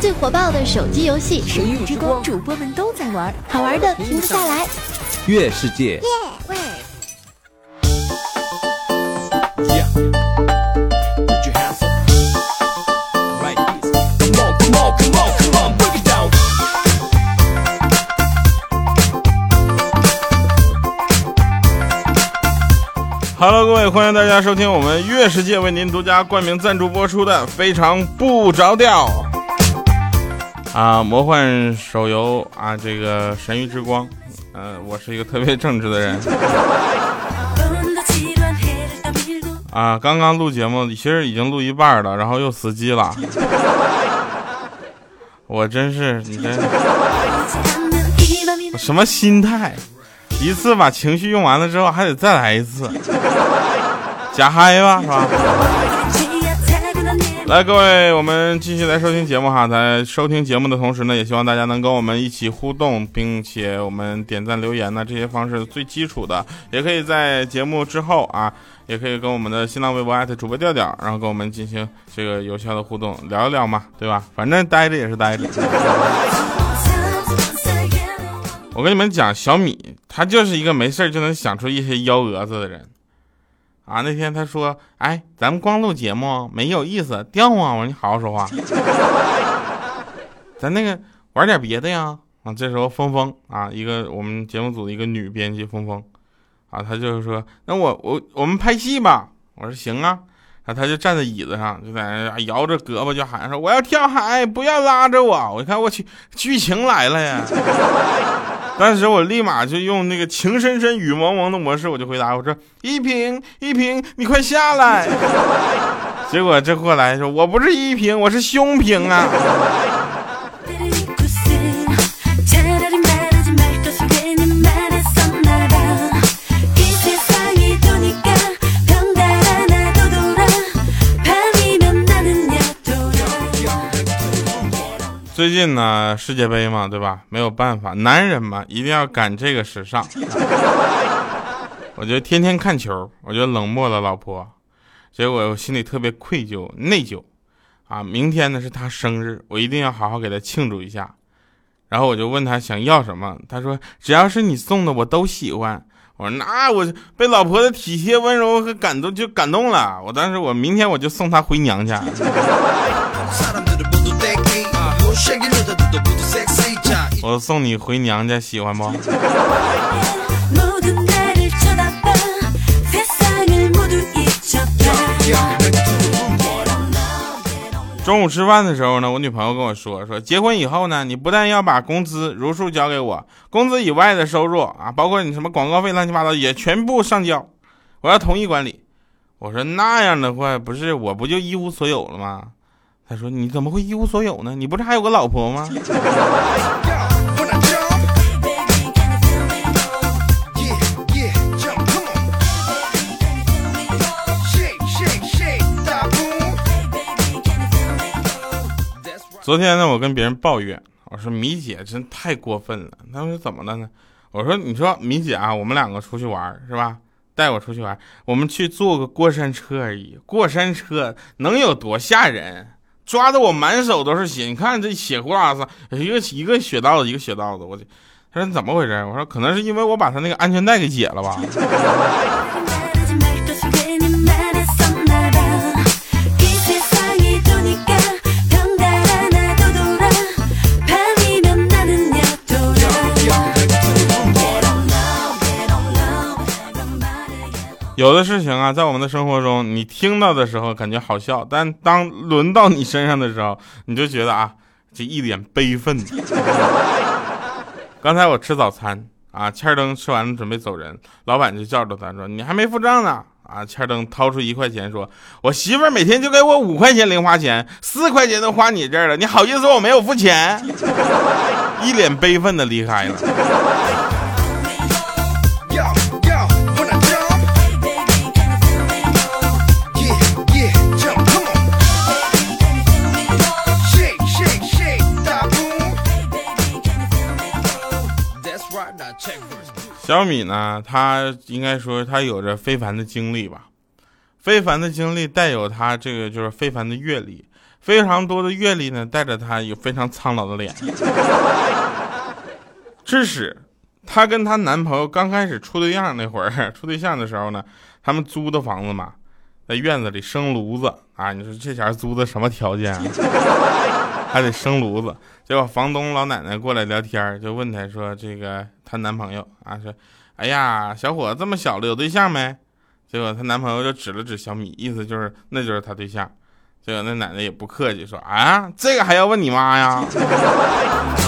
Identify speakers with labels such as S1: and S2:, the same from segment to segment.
S1: 最火爆的手机游戏《
S2: 神域之光》，主播们都在玩，
S1: 好玩的停不下来。
S3: 月世界。
S4: Hello，各位，欢迎大家收听我们月世界为您独家冠名赞助播出的《非常不着调》啊，魔幻手游啊，这个《神域之光》。嗯，我是一个特别正直的人啊。刚刚录节目，其实已经录一半了，然后又死机了。我真是，你这什么心态？一次把情绪用完了之后，还得再来一次，假嗨吧，是吧？来，各位，我们继续来收听节目哈。在收听节目的同时呢，也希望大家能跟我们一起互动，并且我们点赞、留言呢，这些方式最基础的，也可以在节目之后啊，也可以跟我们的新浪微博艾特主播调调，然后跟我们进行这个有效的互动，聊一聊嘛，对吧？反正待着也是待着。我跟你们讲，小米他就是一个没事就能想出一些幺蛾子的人，啊，那天他说，哎，咱们光录节目没有意思，掉啊！我说你好好说话，咱那个玩点别的呀。啊，这时候峰峰啊，一个我们节目组的一个女编辑峰峰，啊，他就是说，那我我我们拍戏吧。我说行啊，然后他就站在椅子上，就在那摇着胳膊就喊说，我要跳海，不要拉着我。我一看，我去，剧情来了呀。当时我立马就用那个情深深雨蒙蒙的模式，我就回答我说：“依萍，依萍，你快下来！” 结果这货来说：“我不是依萍，我是胸平啊。”最近呢，世界杯嘛，对吧？没有办法，男人嘛，一定要赶这个时尚。我就天天看球，我就冷漠了老婆，结果我心里特别愧疚、内疚。啊，明天呢是他生日，我一定要好好给他庆祝一下。然后我就问他想要什么，他说只要是你送的我都喜欢。我说那我被老婆的体贴、温柔和感动就感动了。我当时我明天我就送她回娘家。我送你回娘家，喜欢不？中午吃饭的时候呢，我女朋友跟我说说，结婚以后呢，你不但要把工资如数交给我，工资以外的收入啊，包括你什么广告费乱七八糟也全部上交，我要统一管理。我说那样的话，不是我不就一无所有了吗？他说：“你怎么会一无所有呢？你不是还有个老婆吗？”昨天呢，我跟别人抱怨，我说米姐真太过分了。他说怎么了呢？我说你说米姐啊，我们两个出去玩是吧？带我出去玩，我们去坐个过山车而已。过山车能有多吓人？抓的我满手都是血，你看这血呼啦子，一个一个血道子，一个血道子，我就他说怎么回事？我说可能是因为我把他那个安全带给解了吧。有的事情啊，在我们的生活中，你听到的时候感觉好笑，但当轮到你身上的时候，你就觉得啊，这一脸悲愤。刚才我吃早餐啊，欠灯吃完了准备走人，老板就叫着他说：“你还没付账呢。”啊，欠灯掏出一块钱说：“我媳妇儿每天就给我五块钱零花钱，四块钱都花你这儿了，你好意思说我没有付钱？” 一脸悲愤的离开了。小米呢，他应该说他有着非凡的经历吧，非凡的经历带有他这个就是非凡的阅历，非常多的阅历呢，带着她有非常苍老的脸。致使她跟她男朋友刚开始处对象那会儿，处对象的时候呢，他们租的房子嘛，在院子里生炉子啊。你说这前租的什么条件啊？还得生炉子。结果房东老奶奶过来聊天，就问她说：“这个她男朋友啊，说，哎呀，小伙子这么小了，有对象没？”结果她男朋友就指了指小米，意思就是那就是她对象。结果那奶奶也不客气，说：“啊，这个还要问你妈呀？”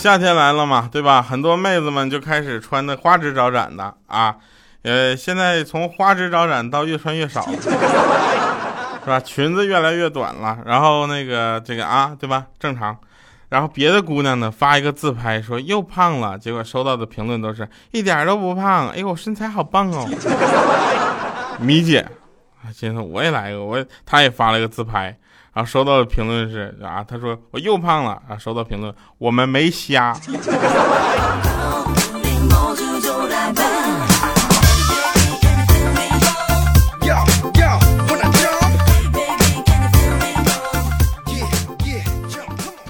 S4: 夏天来了嘛，对吧？很多妹子们就开始穿的花枝招展的啊，呃，现在从花枝招展到越穿越少了，是吧？裙子越来越短了，然后那个这个啊，对吧？正常。然后别的姑娘呢发一个自拍说又胖了，结果收到的评论都是一点都不胖，哎呦我身材好棒哦。米姐，今天我也来一个，我她也发了一个自拍。然后收到的评论是啊，他说我又胖了啊。收到评论，我们没瞎。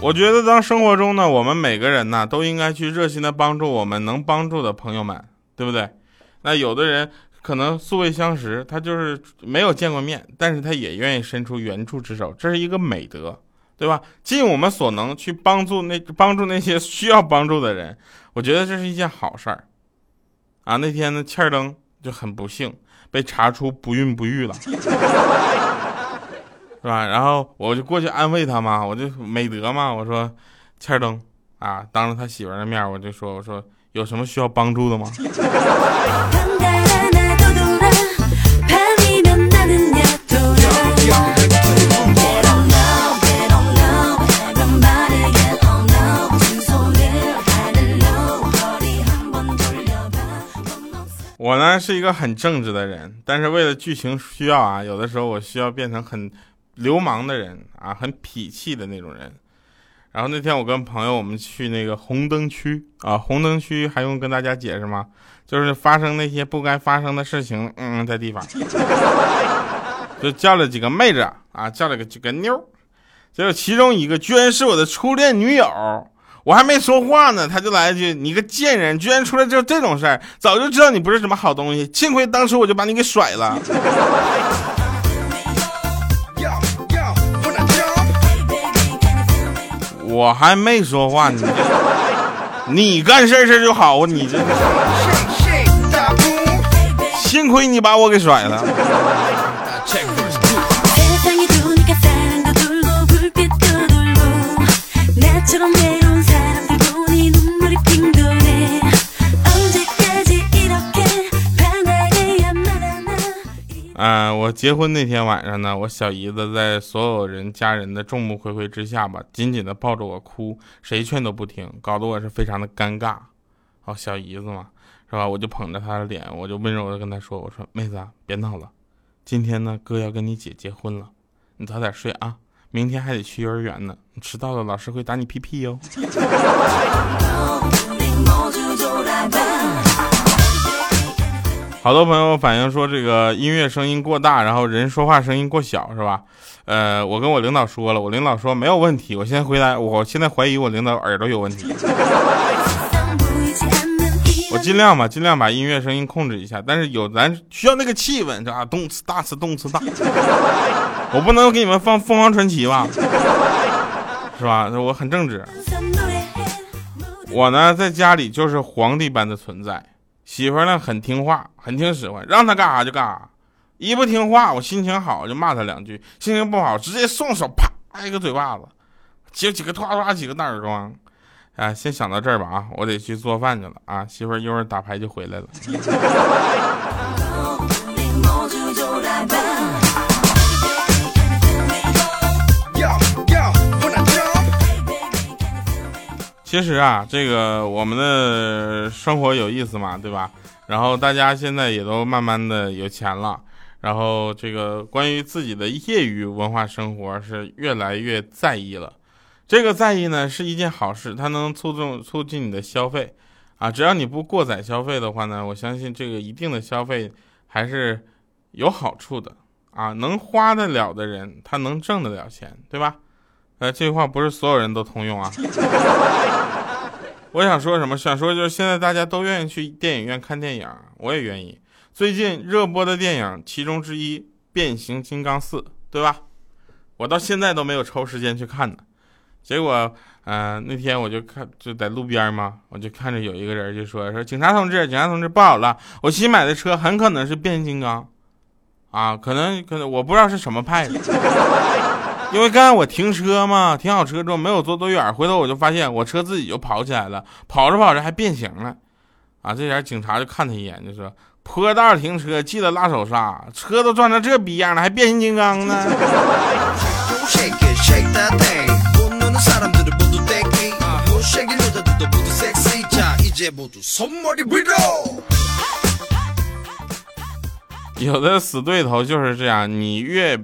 S4: 我觉得当生活中呢，我们每个人呢都应该去热心的帮助我们能帮助的朋友们，对不对？那有的人。可能素未相识，他就是没有见过面，但是他也愿意伸出援助之手，这是一个美德，对吧？尽我们所能去帮助那帮助那些需要帮助的人，我觉得这是一件好事儿。啊，那天呢，欠儿登就很不幸被查出不孕不育了，是吧？然后我就过去安慰他嘛，我就美德嘛，我说欠儿登啊，当着他媳妇儿的面，我就说我说有什么需要帮助的吗？我呢是一个很正直的人，但是为了剧情需要啊，有的时候我需要变成很流氓的人啊，很痞气的那种人。然后那天我跟朋友我们去那个红灯区啊，红灯区还用跟大家解释吗？就是发生那些不该发生的事情，嗯，在地方，就叫了几个妹子啊，叫了个几个妞，结果其中一个居然是我的初恋女友。我还没说话呢，他就来一句：“你个贱人，居然出来就这种事儿！早就知道你不是什么好东西，幸亏当初我就把你给甩了。”我还没说话，你你干事事就好啊，你这幸亏你把我给甩了。结婚那天晚上呢，我小姨子在所有人家人的众目睽睽之下吧，紧紧的抱着我哭，谁劝都不听，搞得我是非常的尴尬。哦，小姨子嘛，是吧？我就捧着她的脸，我就温柔的跟她说：“我说妹子啊，别闹了，今天呢，哥要跟你姐结婚了，你早点睡啊，明天还得去幼儿园呢，你迟到了老师会打你屁屁哟。” 好多朋友反映说，这个音乐声音过大，然后人说话声音过小，是吧？呃，我跟我领导说了，我领导说没有问题。我现在回答，我现在怀疑我领导耳朵有问题。我尽量吧，尽量把音乐声音控制一下，但是有咱需要那个气氛，是吧？动次大次，动次大。我不能给你们放凤凰传奇吧？是吧？我很正直。我呢，在家里就是皇帝般的存在。媳妇呢很听话，很听使唤，让她干啥就干啥。一不听话，我心情好就骂她两句；心情不好，直接送手啪挨个嘴巴子，接几个啪啪几个大耳光。啊，先想到这儿吧啊，我得去做饭去了啊。媳妇一会儿打牌就回来了。其实啊，这个我们的生活有意思嘛，对吧？然后大家现在也都慢慢的有钱了，然后这个关于自己的业余文化生活是越来越在意了。这个在意呢是一件好事，它能促进促进你的消费啊。只要你不过载消费的话呢，我相信这个一定的消费还是有好处的啊。能花得了的人，他能挣得了钱，对吧？呃，这句话不是所有人都通用啊。我想说什么？想说就是现在大家都愿意去电影院看电影，我也愿意。最近热播的电影其中之一《变形金刚四》，对吧？我到现在都没有抽时间去看呢。结果，嗯，那天我就看就在路边嘛，我就看着有一个人就说说警察同志，警察同志不好了，我新买的车很可能是变形金刚，啊，可能可能我不知道是什么派的，因为刚才我停车嘛，停好车之后没有坐多远，回头我就发现我车自己就跑起来了，跑着跑着还变形了，啊，这点警察就看他一眼就说。坡道停车记得拉手刹，车都撞成这逼样了，还变形金刚呢？有的死对头就是这样，你越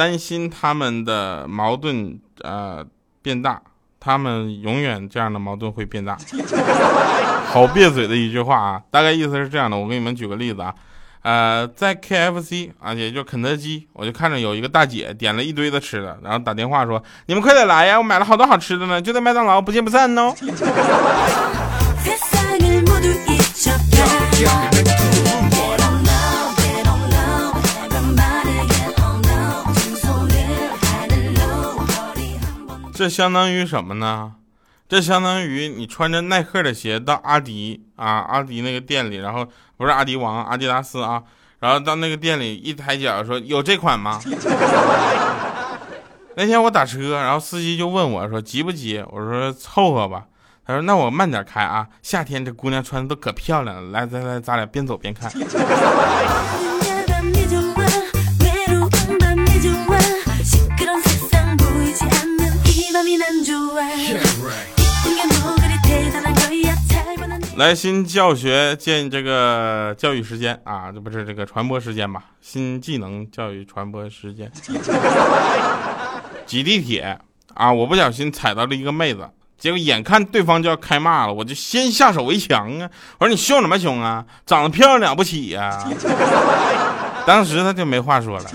S4: 担心他们的矛盾呃变大。他们永远这样的矛盾会变大，好别嘴的一句话啊！大概意思是这样的，我给你们举个例子啊，呃，在 KFC 啊，也就肯德基，我就看着有一个大姐点了一堆的吃的，然后打电话说：“你们快点来呀，我买了好多好吃的呢，就在麦当劳，不见不散哦。” 这相当于什么呢？这相当于你穿着耐克的鞋到阿迪啊，阿迪那个店里，然后不是阿迪王，阿迪达斯啊，然后到那个店里一抬脚说有这款吗？那天我打车，然后司机就问我说急不急？我说凑合吧。他说那我慢点开啊，夏天这姑娘穿的都可漂亮了，来来来，咱俩边走边看。来新教学建这个教育时间啊，这不是这个传播时间吧？新技能教育传播时间。挤地铁啊，我不小心踩到了一个妹子，结果眼看对方就要开骂了，我就先下手为强啊！我说你凶什么凶啊？长得漂亮了不起呀！当时他就没话说了。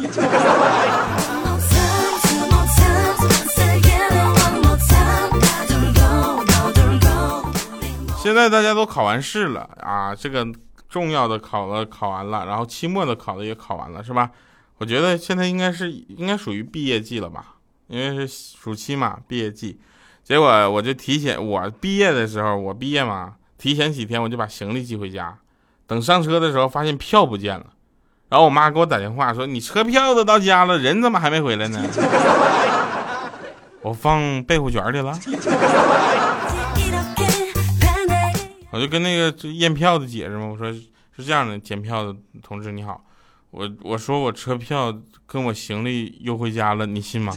S4: 现在大家都考完试了啊，这个重要的考了考完了，然后期末的考的也考完了，是吧？我觉得现在应该是应该属于毕业季了吧，因为是暑期嘛，毕业季。结果我就提前，我毕业的时候，我毕业嘛，提前几天我就把行李寄回家，等上车的时候发现票不见了，然后我妈给我打电话说：“你车票都到家了，人怎么还没回来呢？” 我放被褥卷里了。我就跟那个验票的解释嘛，我说是这样的，检票的同志你好，我我说我车票跟我行李邮回家了，你信吗？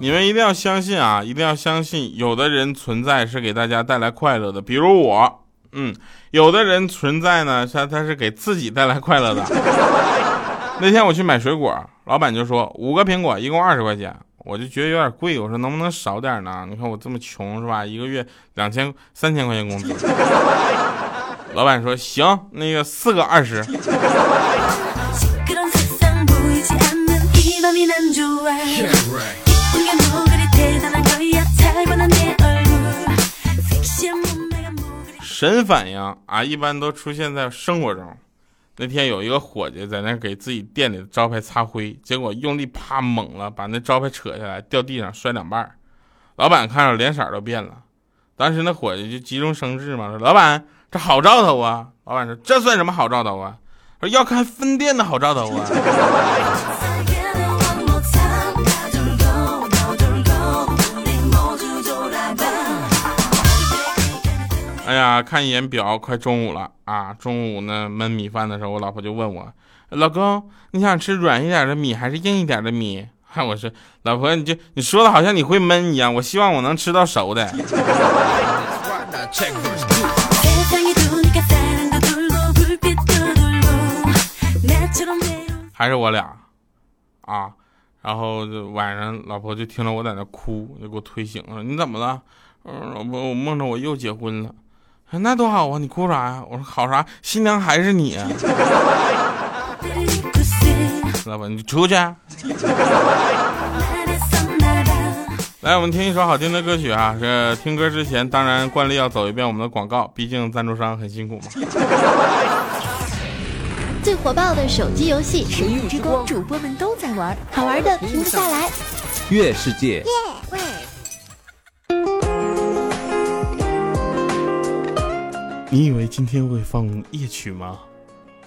S4: 你们一定要相信啊，一定要相信，有的人存在是给大家带来快乐的，比如我。嗯，有的人存在呢，他他是给自己带来快乐的。那天我去买水果，老板就说五个苹果一共二十块钱，我就觉得有点贵，我说能不能少点呢？你看我这么穷是吧？一个月两千三千块钱工资。老板说行，那个四个二十。神反应啊，一般都出现在生活中。那天有一个伙计在那给自己店里的招牌擦灰，结果用力啪猛了，把那招牌扯下来，掉地上摔两半。老板看着脸色都变了。当时那伙计就急中生智嘛，说：“老板，这好兆头啊！”老板说：“这算什么好兆头啊？说要看分店的好兆头啊。” 哎呀，看一眼表，快中午了啊！中午呢焖米饭的时候，我老婆就问我：“老公，你想吃软一点的米还是硬一点的米？”哈，我说：“老婆，你就你说的好像你会焖一样，我希望我能吃到熟的。” 还是我俩啊，然后就晚上老婆就听着我在那哭，就给我推醒了。你怎么了？嗯，老婆，我梦着我又结婚了。那多好啊！你哭啥呀？我说好啥？新娘还是你。老板，你出去。来，我们听一首好听的歌曲啊！这听歌之前，当然惯例要走一遍我们的广告，毕竟赞助商很辛苦嘛。
S1: 最火爆的手机游戏，
S2: 神域之光，主播们都在玩，
S1: 好玩的停不下来。
S3: 月世界，
S4: 你以为今天会放夜曲吗？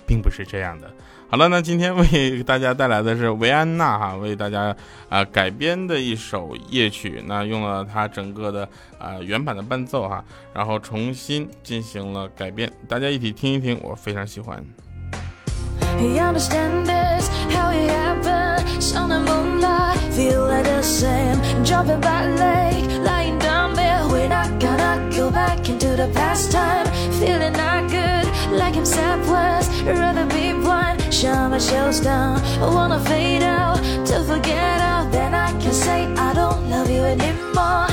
S4: 并不是这样的。好了，那今天为大家带来的是维安娜哈为大家啊改编的一首夜曲，那用了它整个的啊原版的伴奏哈，然后重新进行了改编，大家一起听一听，我非常喜欢。
S5: Back into the past time. Feeling not good, like I'm Rather be blind, shut my shells down. I Wanna fade out, to forget out Then I can say. I don't love you anymore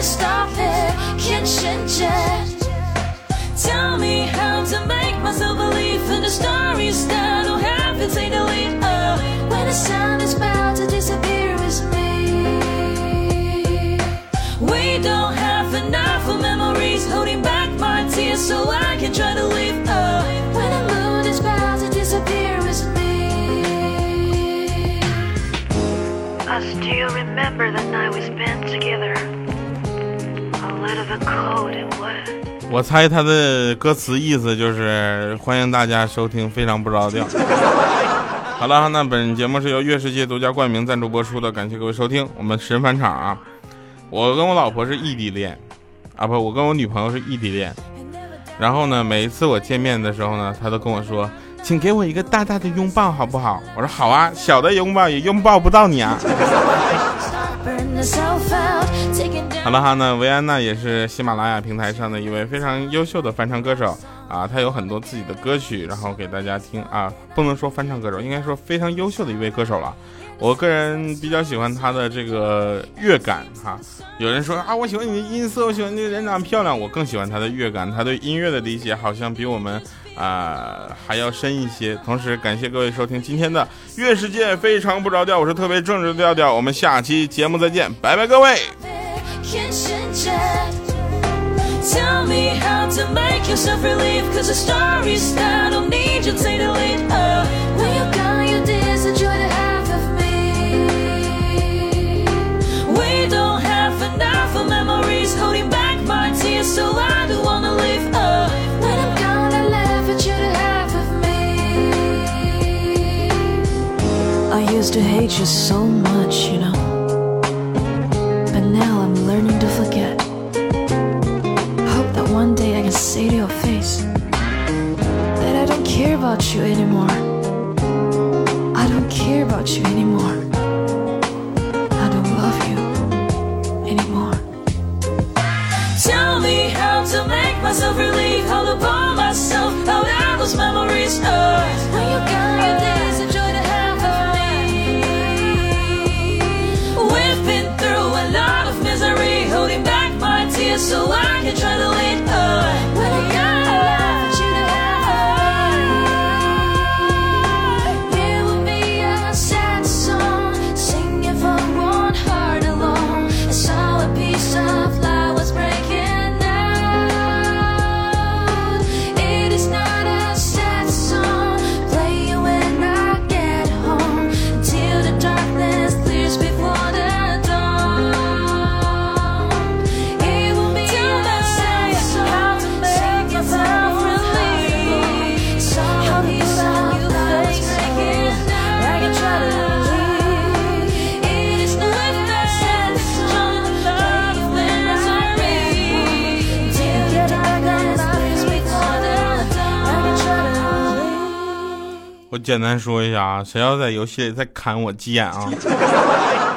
S5: can't stop it, can't change it. Tell me how to make myself believe in the stories that don't have to take the lead. Oh, When the sun is about to disappear with me. We don't have enough of memories holding back my tears so I can try to leave oh, When the moon is about to disappear with me.
S6: I still remember the night we spent together.
S4: 我猜他的歌词意思就是欢迎大家收听《非常不着调》。好了，那本节目是由月世界独家冠名赞助播出的，感谢各位收听。我们神返场啊！我跟我老婆是异地恋啊，不，我跟我女朋友是异地恋。然后呢，每一次我见面的时候呢，她都跟我说：“请给我一个大大的拥抱，好不好？”我说：“好啊，小的拥抱也拥抱不到你啊。” 好了哈，那维安娜也是喜马拉雅平台上的一位非常优秀的翻唱歌手啊，她有很多自己的歌曲，然后给大家听啊，不能说翻唱歌手，应该说非常优秀的一位歌手了。我个人比较喜欢她的这个乐感哈。有人说啊，我喜欢你的音色，我喜欢你的人长得漂亮，我更喜欢她的乐感，她对音乐的理解好像比我们啊、还要深一些。同时感谢各位收听今天的乐世界非常不着调，我是特别正直的调调，我们下期节目再见，拜拜各位。
S5: Tell me how to make yourself relieve Cause the stories that don't need you take the you anymore. I don't care about you
S4: 简单说一下啊，谁要在游戏里再砍我急眼啊，